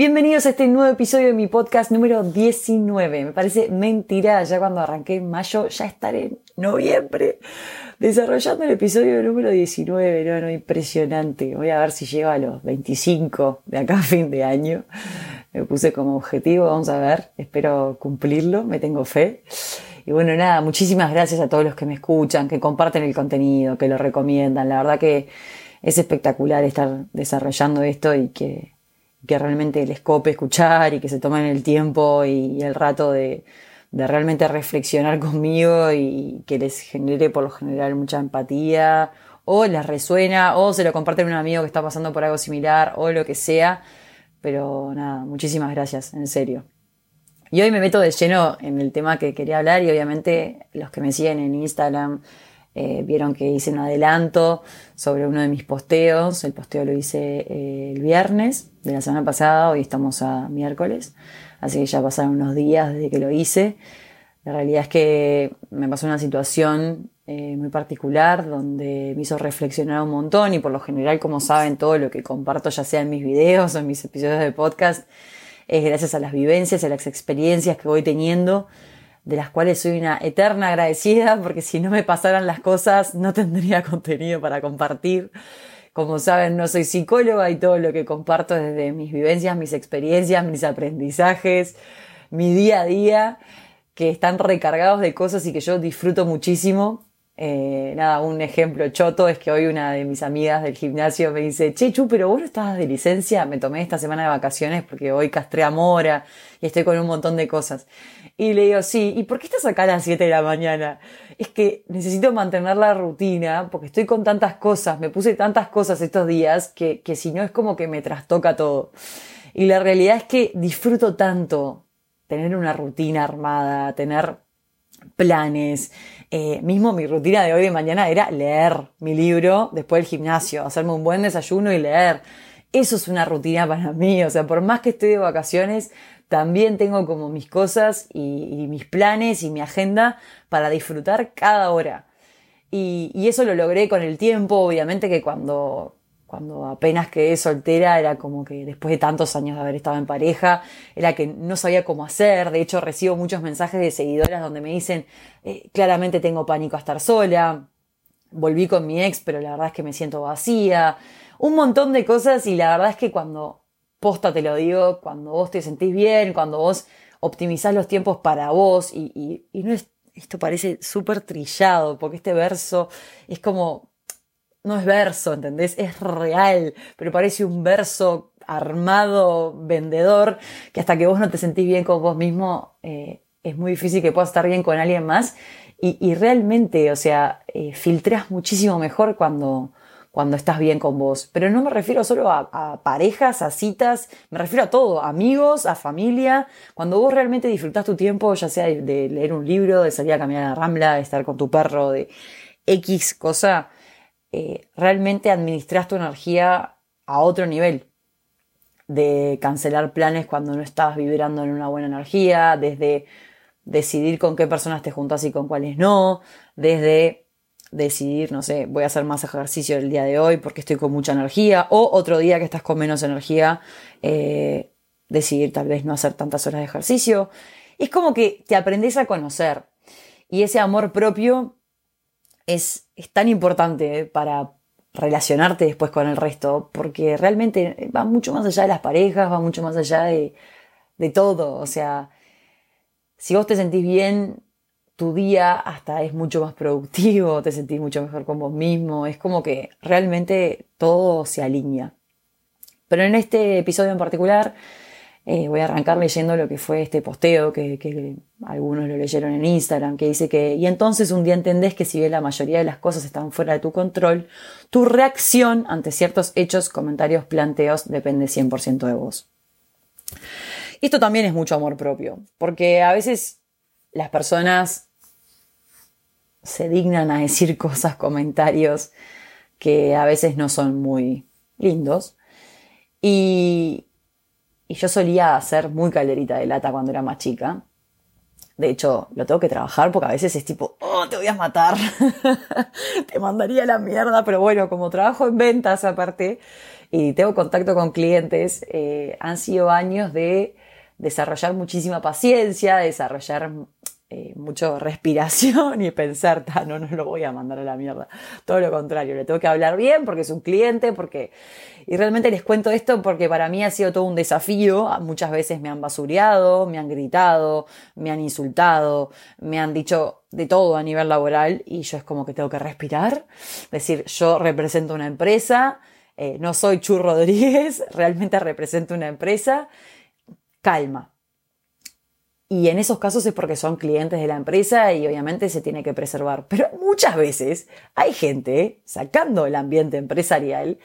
Bienvenidos a este nuevo episodio de mi podcast número 19. Me parece mentira, ya cuando arranqué en mayo, ya estaré en noviembre desarrollando el episodio número 19. No, no, impresionante. Voy a ver si llego a los 25 de acá fin de año. Me puse como objetivo, vamos a ver. Espero cumplirlo, me tengo fe. Y bueno, nada, muchísimas gracias a todos los que me escuchan, que comparten el contenido, que lo recomiendan. La verdad que es espectacular estar desarrollando esto y que que realmente les cope escuchar y que se tomen el tiempo y, el rato de, de, realmente reflexionar conmigo y que les genere por lo general mucha empatía o les resuena o se lo comparten un amigo que está pasando por algo similar o lo que sea. Pero nada, muchísimas gracias, en serio. Y hoy me meto de lleno en el tema que quería hablar y obviamente los que me siguen en Instagram eh, vieron que hice un adelanto sobre uno de mis posteos. El posteo lo hice eh, el viernes de la semana pasada, hoy estamos a miércoles, así que ya pasaron unos días desde que lo hice. La realidad es que me pasó una situación eh, muy particular donde me hizo reflexionar un montón y por lo general, como saben, todo lo que comparto, ya sea en mis videos o en mis episodios de podcast, es gracias a las vivencias, a las experiencias que voy teniendo de las cuales soy una eterna agradecida, porque si no me pasaran las cosas no tendría contenido para compartir. Como saben, no soy psicóloga y todo lo que comparto desde mis vivencias, mis experiencias, mis aprendizajes, mi día a día, que están recargados de cosas y que yo disfruto muchísimo. Eh, nada, un ejemplo choto es que hoy una de mis amigas del gimnasio me dice, che, Chu, pero vos no estabas de licencia, me tomé esta semana de vacaciones porque hoy castré a Mora y estoy con un montón de cosas. Y le digo, sí, ¿y por qué estás acá a las 7 de la mañana? Es que necesito mantener la rutina porque estoy con tantas cosas, me puse tantas cosas estos días que, que si no es como que me trastoca todo. Y la realidad es que disfruto tanto tener una rutina armada, tener planes. Eh, mismo mi rutina de hoy de mañana era leer mi libro después del gimnasio, hacerme un buen desayuno y leer. Eso es una rutina para mí, o sea, por más que estoy de vacaciones, también tengo como mis cosas y, mis planes y mi agenda para disfrutar cada hora. Y, eso lo logré con el tiempo, obviamente que cuando, cuando apenas quedé soltera era como que después de tantos años de haber estado en pareja, era que no sabía cómo hacer. De hecho, recibo muchos mensajes de seguidoras donde me dicen, eh, claramente tengo pánico a estar sola, volví con mi ex, pero la verdad es que me siento vacía. Un montón de cosas y la verdad es que cuando posta te lo digo, cuando vos te sentís bien, cuando vos optimizás los tiempos para vos y, no es, esto parece súper trillado, porque este verso es como, no es verso, ¿entendés? Es real, pero parece un verso armado, vendedor, que hasta que vos no te sentís bien con vos mismo, eh, es muy difícil que puedas estar bien con alguien más. Y, realmente, o sea, eh, filtras muchísimo mejor cuando, cuando estás bien con vos. Pero no me refiero solo a, parejas, a citas, me refiero a todo, amigos, a familia. Cuando vos realmente disfrutás tu tiempo, ya sea de, leer un libro, de salir a caminar a la rambla, de estar con tu perro, de X cosa, eh, realmente administras tu energía a otro nivel. De cancelar planes cuando no estás vibrando en una buena energía, desde decidir con qué personas te juntas y con cuáles no, desde decidir, no sé, voy a hacer más ejercicio el día de hoy porque estoy con mucha energía, o otro día que estás con menos energía, eh, decidir tal vez no hacer tantas horas de ejercicio. Es como que te aprendes a conocer y ese amor propio es, es tan importante para relacionarte después con el resto, porque realmente va mucho más allá de las parejas, va mucho más allá de, de todo, o sea, si vos te sentís bien tu día hasta es mucho más productivo, te sentís mucho mejor con vos mismo, es como que realmente todo se alinea. Pero en este episodio en particular eh, voy a arrancar leyendo lo que fue este posteo que, algunos lo leyeron en Instagram, que dice que, y entonces un día entendés que si bien la mayoría de las cosas están fuera de tu control, tu reacción ante ciertos hechos, comentarios, planteos depende 100% de vos. Esto también es mucho amor propio, porque a veces las personas se dignan a decir cosas, comentarios que a veces no son muy lindos. Y, y yo solía ser muy calderita de lata cuando era más chica. De hecho, lo tengo que trabajar porque a veces es tipo, oh, te voy a matar. te mandaría la mierda, pero bueno, como trabajo en ventas aparte, y tengo contacto con clientes, eh, han sido años de desarrollar muchísima paciencia, desarrollar eh, mucho respiración y pensar, no, no lo voy a mandar a la mierda. Todo lo contrario, le tengo que hablar bien porque es un cliente, porque... Y realmente les cuento esto porque para mí ha sido todo un desafío. Muchas veces me han basureado, me han gritado, me han insultado, me han dicho de todo a nivel laboral y yo es como que tengo que respirar. Decir, yo represento una empresa, eh, no soy Chu Rodríguez, realmente represento una empresa calma. Y en esos casos es porque son clientes de la empresa y obviamente se tiene que preservar. Pero muchas veces hay gente, sacando el ambiente empresarial,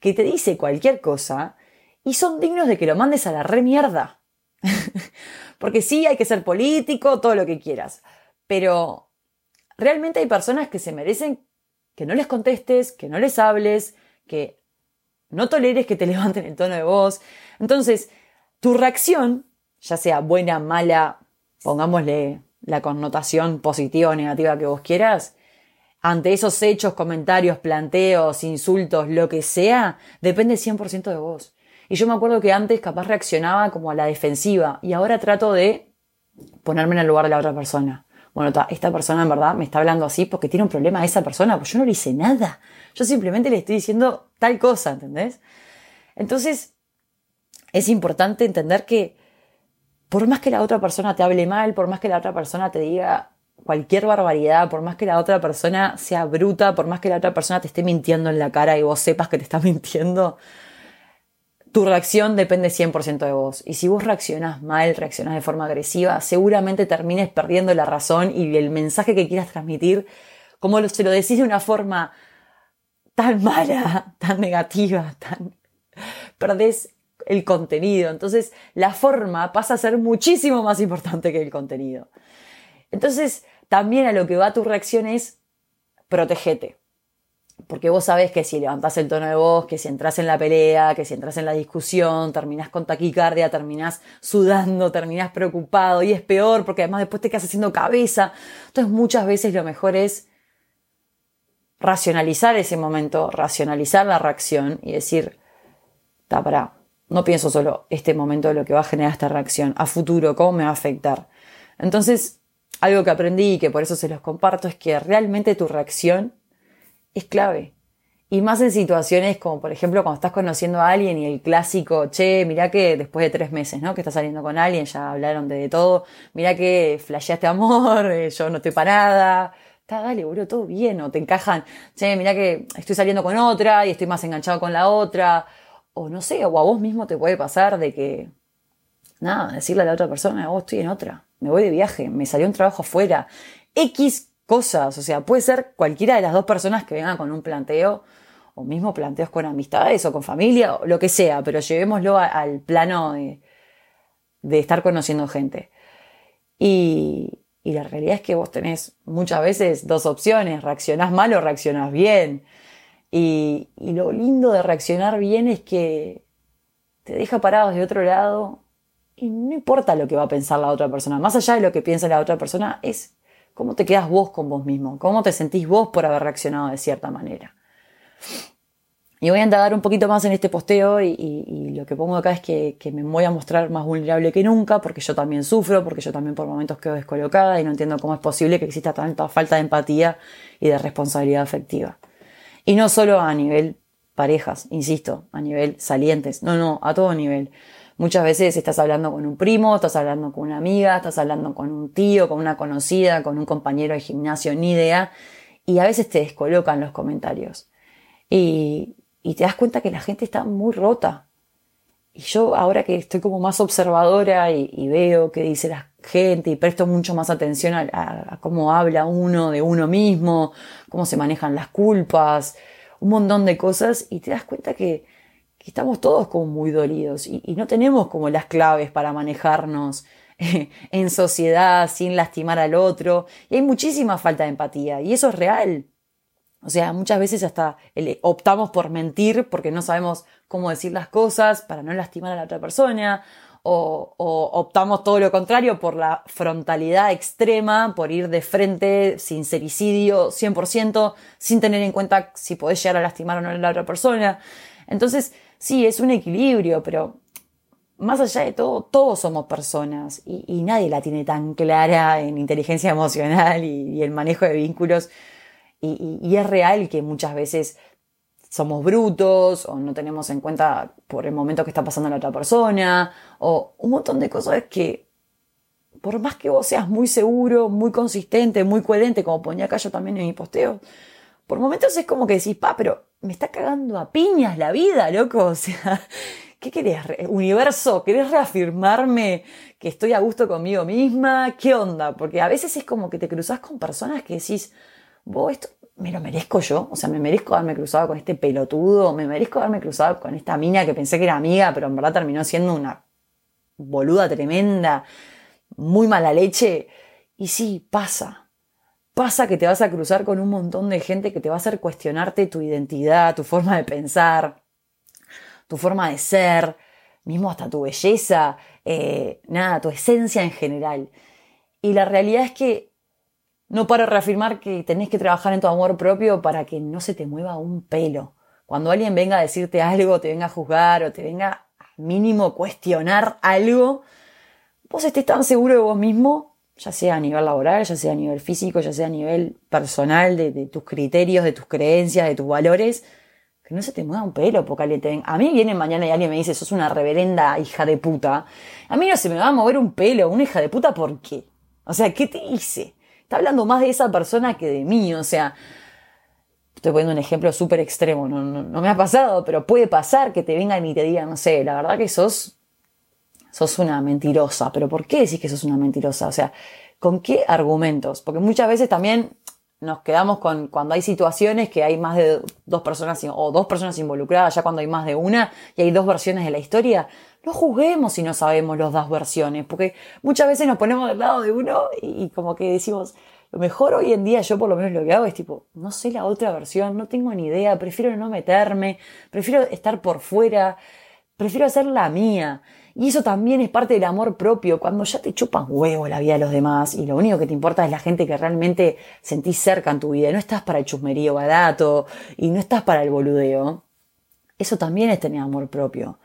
que te dice cualquier cosa y son dignos de que lo mandes a la re mierda. porque sí, hay que ser político, todo lo que quieras. Pero realmente hay personas que se merecen que no les contestes, que no les hables, que no toleres que te levanten el tono de voz. Entonces, tu reacción, ya sea buena, mala, pongámosle la connotación positiva o negativa que vos quieras, ante esos hechos, comentarios, planteos, insultos, lo que sea, depende 100% de vos. Y yo me acuerdo que antes capaz reaccionaba como a la defensiva y ahora trato de ponerme en el lugar de la otra persona. Bueno, esta persona en verdad me está hablando así porque tiene un problema a esa persona, pues yo no le hice nada. Yo simplemente le estoy diciendo tal cosa, ¿entendés? Entonces, es importante entender que por más que la otra persona te hable mal, por más que la otra persona te diga cualquier barbaridad, por más que la otra persona sea bruta, por más que la otra persona te esté mintiendo en la cara y vos sepas que te está mintiendo, tu reacción depende 100% de vos. Y si vos reaccionás mal, reaccionás de forma agresiva, seguramente termines perdiendo la razón y el mensaje que quieras transmitir, como se lo decís de una forma tan mala, tan negativa, tan... perdés el contenido. Entonces, la forma pasa a ser muchísimo más importante que el contenido. Entonces, también a lo que va tu reacción es protegete. Porque vos sabés que si levantás el tono de voz, que si entras en la pelea, que si entras en la discusión, terminás con taquicardia, terminás sudando, terminás preocupado y es peor porque además después te quedas haciendo cabeza. Entonces muchas veces lo mejor es racionalizar ese momento, racionalizar la reacción y decir, está para, no pienso solo este momento de lo que va a generar esta reacción, a futuro, cómo me va a afectar. Entonces, algo que aprendí y que por eso se los comparto es que realmente tu reacción es clave. Y más en situaciones como, por ejemplo, cuando estás conociendo a alguien y el clásico, che, mirá que después de tres meses, ¿no? Que estás saliendo con alguien, ya hablaron de, todo, mirá que flasheaste amor, eh, yo no estoy parada, está, dale, boludo, todo bien, o te encajan, che, mirá que estoy saliendo con otra y estoy más enganchado con la otra, o no sé, o a vos mismo te puede pasar de que, nada, decirle a la otra persona, oh, estoy en otra, me voy de viaje, me salió un trabajo afuera, X cosas, o sea, puede ser cualquiera de las dos personas que vengan con un planteo, o mismo planteos con amistades o con familia, o lo que sea, pero llevémoslo al plano de, de estar conociendo gente. Y, y la realidad es que vos tenés muchas veces dos opciones, reaccionás mal o reaccionás bien. Y, lo lindo de reaccionar bien es que te deja parado de otro lado y no importa lo que va a pensar la otra persona. Más allá de lo que piensa la otra persona, es cómo te quedas vos con vos mismo, cómo te sentís vos por haber reaccionado de cierta manera. Y voy a indagar un poquito más en este posteo y, lo que pongo acá es que, me voy a mostrar más vulnerable que nunca porque yo también sufro, porque yo también por momentos quedo descolocada y no entiendo cómo es posible que exista tanta falta de empatía y de responsabilidad afectiva. Y no solo a nivel parejas, insisto, a nivel salientes, no, no, a todo nivel. Muchas veces estás hablando con un primo, estás hablando con una amiga, estás hablando con un tío, con una conocida, con un compañero de gimnasio, ni idea, y a veces te descolocan los comentarios. Y, y te das cuenta que la gente está muy rota. Y yo ahora que estoy como más observadora y, veo qué dice la gente y presto mucho más atención a, cómo habla uno de uno mismo, cómo se manejan las culpas, un montón de cosas y te das cuenta que, estamos todos como muy dolidos y, y, no tenemos como las claves para manejarnos en sociedad sin lastimar al otro y hay muchísima falta de empatía y eso es real. O sea, muchas veces hasta optamos por mentir porque no sabemos cómo decir las cosas para no lastimar a la otra persona, o, optamos todo lo contrario por la frontalidad extrema, por ir de frente, sincericidio 100%, sin tener en cuenta si podés llegar a lastimar o no a la otra persona. Entonces, sí, es un equilibrio, pero más allá de todo, todos somos personas y, nadie la tiene tan clara en inteligencia emocional y, el manejo de vínculos. Y es real que muchas veces somos brutos o no tenemos en cuenta por el momento que está pasando la otra persona o un montón de cosas que por más que vos seas muy seguro, muy consistente, muy coherente, como ponía acá yo también en mi posteo, por momentos es como que decís, pa, pero me está cagando a piñas la vida, loco. O sea, ¿qué querés? Universo, ¿querés reafirmarme que estoy a gusto conmigo misma? ¿Qué onda? Porque a veces es como que te cruzas con personas que decís, vos, esto me lo merezco yo, o sea, me merezco haberme cruzado con este pelotudo, me merezco haberme cruzado con esta mina que pensé que era amiga, pero en verdad terminó siendo una boluda tremenda, muy mala leche. Y sí, pasa. Pasa que te vas a cruzar con un montón de gente que te va a hacer cuestionarte tu identidad, tu forma de pensar, tu forma de ser, mismo hasta tu belleza, eh, nada, tu esencia en general. Y la realidad es que no paro de reafirmar que tenés que trabajar en tu amor propio para que no se te mueva un pelo. Cuando alguien venga a decirte algo, te venga a juzgar o te venga al mínimo cuestionar algo, vos estés tan seguro de vos mismo, ya sea a nivel laboral, ya sea a nivel físico, ya sea a nivel personal, de, tus criterios, de tus creencias, de tus valores, que no se te mueva un pelo porque alguien te. A mí viene mañana y alguien me dice, sos una reverenda hija de puta. A mí no se me va a mover un pelo, una hija de puta, ¿por qué? O sea, ¿qué te hice? Está hablando más de esa persona que de mí, o sea, estoy poniendo un ejemplo súper extremo, no, no, me ha pasado, pero puede pasar que te vengan y te digan, no sé, la verdad que sos, sos una mentirosa, pero ¿por qué decís que sos una mentirosa? O sea, ¿con qué argumentos? Porque muchas veces también nos quedamos con cuando hay situaciones que hay más de dos personas o dos personas involucradas, ya cuando hay más de una y hay dos versiones de la historia, no juzguemos si no sabemos las dos versiones, porque muchas veces nos ponemos del lado de uno y, como que decimos, lo mejor hoy en día yo por lo menos lo que hago es tipo, no sé la otra versión, no tengo ni idea, prefiero no meterme, prefiero estar por fuera, prefiero hacer la mía. Y eso también es parte del amor propio, cuando ya te chupan huevo la vida de los demás y lo único que te importa es la gente que realmente sentís cerca en tu vida, no estás para el chusmerío barato y no estás para el boludeo. Eso también es tener amor propio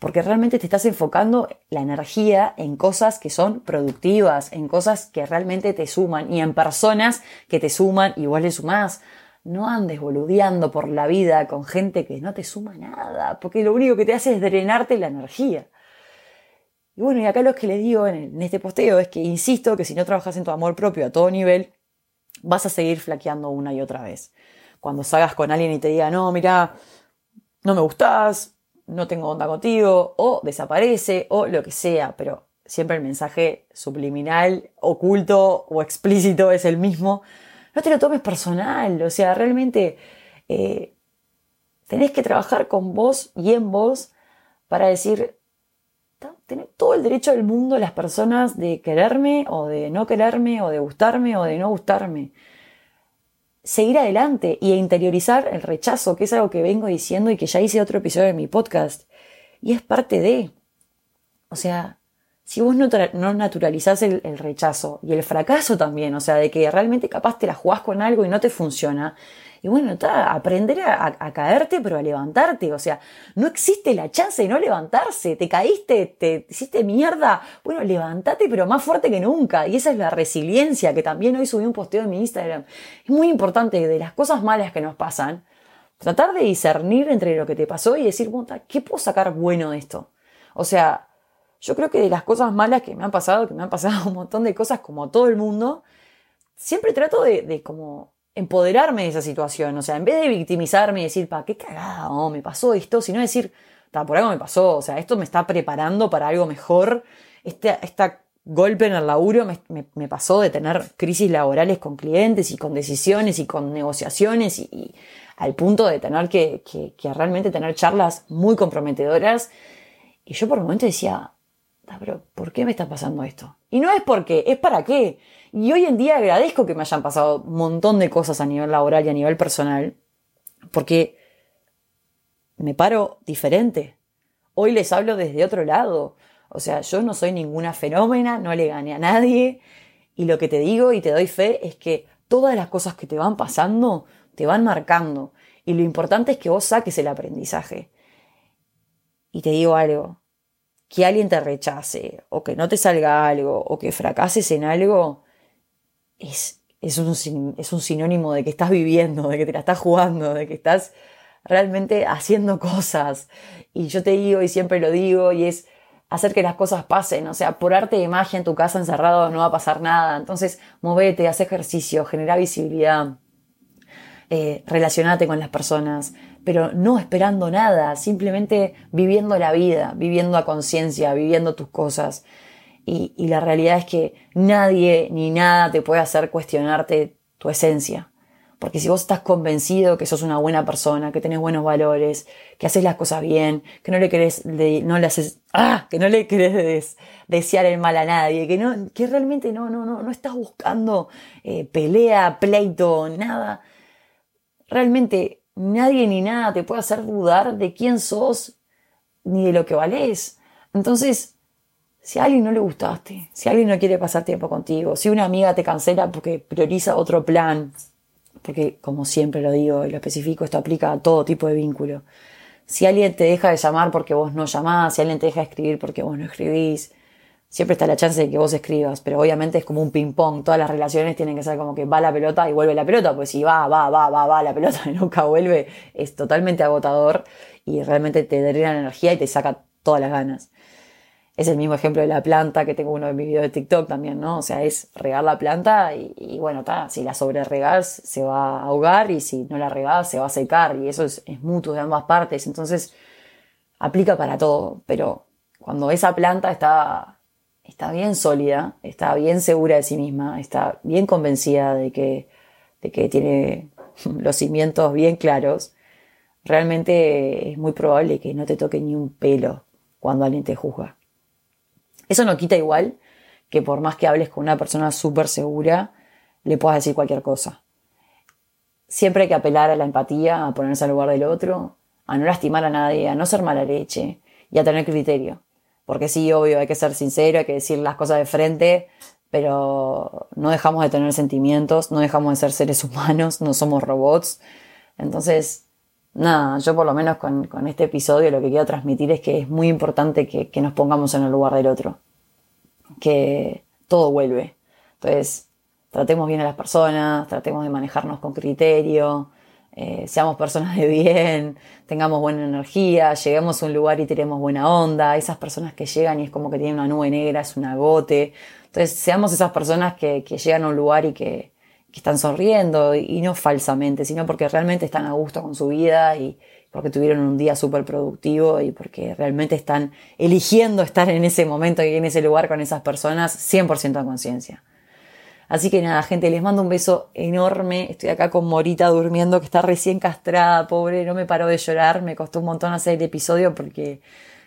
porque realmente te estás enfocando la energía en cosas que son productivas, en cosas que realmente te suman y en personas que te suman y vos le sumás. No andes boludeando por la vida con gente que no te suma nada, porque lo único que te hace es drenarte la energía. Y bueno, y acá lo que les digo en, este posteo es que insisto que si no trabajas en tu amor propio a todo nivel, vas a seguir flaqueando una y otra vez. Cuando salgas con alguien y te diga, no, mira, no me gustás, no tengo onda contigo, o desaparece, o lo que sea, pero siempre el mensaje subliminal, oculto o explícito es el mismo. No te lo tomes personal, o sea, realmente eh, tenés que trabajar con vos y en vos para decir, tenés todo el derecho del mundo las personas de quererme o de no quererme o de gustarme o de no gustarme seguir adelante y interiorizar el rechazo, que es algo que vengo diciendo y que ya hice otro episodio de mi podcast. Y es parte de. O sea, si vos no, no naturalizás el, el, rechazo y el fracaso también, o sea, de que realmente capaz te la jugás con algo y no te funciona, y bueno, está, aprender a, caerte, pero a levantarte. O sea, no existe la chance de no levantarse. Te caíste, te hiciste mierda. Bueno, levántate, pero más fuerte que nunca. Y esa es la resiliencia, que también hoy subí un posteo en mi Instagram. Es muy importante de las cosas malas que nos pasan. Tratar de discernir entre lo que te pasó y decir, ¿qué puedo sacar bueno de esto? O sea, yo creo que de las cosas malas que me han pasado, que me han pasado un montón de cosas como todo el mundo, siempre trato de, de como empoderarme de esa situación. O sea, en vez de victimizarme y decir, pa, qué cagada, oh, me pasó esto, sino decir, por algo me pasó, o sea, esto me está preparando para algo mejor. Este, esta golpe en el laburo me, pasó de tener crisis laborales con clientes y con decisiones y con negociaciones y, al punto de tener que, que, que, realmente tener charlas muy comprometedoras. Y yo por un momento decía, pero ¿por qué me está pasando esto? Y no es porque, es para qué. Y hoy en día agradezco que me hayan pasado un montón de cosas a nivel laboral y a nivel personal, porque me paro diferente. Hoy les hablo desde otro lado. O sea, yo no soy ninguna fenómena, no le gané a nadie. Y lo que te digo y te doy fe es que todas las cosas que te van pasando te van marcando. Y lo importante es que vos saques el aprendizaje. Y te digo algo, que alguien te rechace, o que no te salga algo, o que fracases en algo, es, es, un, es un sinónimo de que estás viviendo, de que te la estás jugando, de que estás realmente haciendo cosas. Y yo te digo, y siempre lo digo, y es hacer que las cosas pasen. O sea, por arte de magia en tu casa encerrado no va a pasar nada. Entonces, movete, haz ejercicio, genera visibilidad, eh, relacionate con las personas, pero no esperando nada, simplemente viviendo la vida, viviendo a conciencia, viviendo tus cosas. Y, la realidad es que nadie ni nada te puede hacer cuestionarte tu esencia. Porque si vos estás convencido que sos una buena persona, que tenés buenos valores, que haces las cosas bien, que no le querés, no le haces, ah, que no le querés desear el mal a nadie, que no, que realmente no, no, no, no estás buscando eh, pelea, pleito, nada. Realmente nadie ni nada te puede hacer dudar de quién sos ni de lo que valés. Entonces, si a alguien no le gustaste, si alguien no quiere pasar tiempo contigo, si una amiga te cancela porque prioriza otro plan, porque como siempre lo digo y lo especifico, esto aplica a todo tipo de vínculo. Si alguien te deja de llamar porque vos no llamás, si alguien te deja de escribir porque vos no escribís, siempre está la chance de que vos escribas, pero obviamente es como un ping-pong, todas las relaciones tienen que ser como que va la pelota y vuelve la pelota, pues si va, va, va, va, va la pelota y nunca vuelve, es totalmente agotador y realmente te drena la energía y te saca todas las ganas. Es el mismo ejemplo de la planta que tengo uno de mis videos de TikTok también, ¿no? O sea, es regar la planta y, bueno, si la sobre regas se va a ahogar y si no la regas se va a secar y eso es, mutuo de ambas partes. Entonces, aplica para todo, pero cuando esa planta está, está bien sólida, está bien segura de sí misma, está bien convencida de que, de que tiene los cimientos bien claros, realmente es muy probable que no te toque ni un pelo cuando alguien te juzga. Eso no quita igual que por más que hables con una persona súper segura, le puedas decir cualquier cosa. Siempre hay que apelar a la empatía, a ponerse al lugar del otro, a no lastimar a nadie, a no ser mala leche y a tener criterio. Porque sí, obvio, hay que ser sincero, hay que decir las cosas de frente, pero no dejamos de tener sentimientos, no dejamos de ser seres humanos, no somos robots. Entonces, nada, yo por lo menos con, este episodio lo que quiero transmitir es que es muy importante que, nos pongamos en el lugar del otro, que todo vuelve. Entonces, tratemos bien a las personas, tratemos de manejarnos con criterio, eh, seamos personas de bien, tengamos buena energía, lleguemos a un lugar y tenemos buena onda, esas personas que llegan y es como que tienen una nube negra, es un agote. Entonces, seamos esas personas que llegan a un lugar y que, que están sonriendo y no falsamente, sino porque realmente están a gusto con su vida y porque tuvieron un día súper productivo y porque realmente están eligiendo estar en ese momento y en ese lugar con esas personas 100% a conciencia. Así que nada, gente, les mando un beso enorme. Estoy acá con Morita durmiendo, que está recién castrada, pobre, no me paró de llorar. Me costó un montón hacer el episodio porque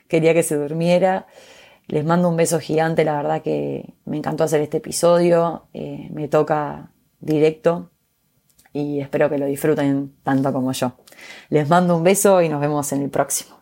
quería que se durmiera. Les mando un beso gigante, la verdad que me encantó hacer este episodio. Eh, me toca directo y espero que lo disfruten tanto como yo. Les mando un beso y nos vemos en el próximo.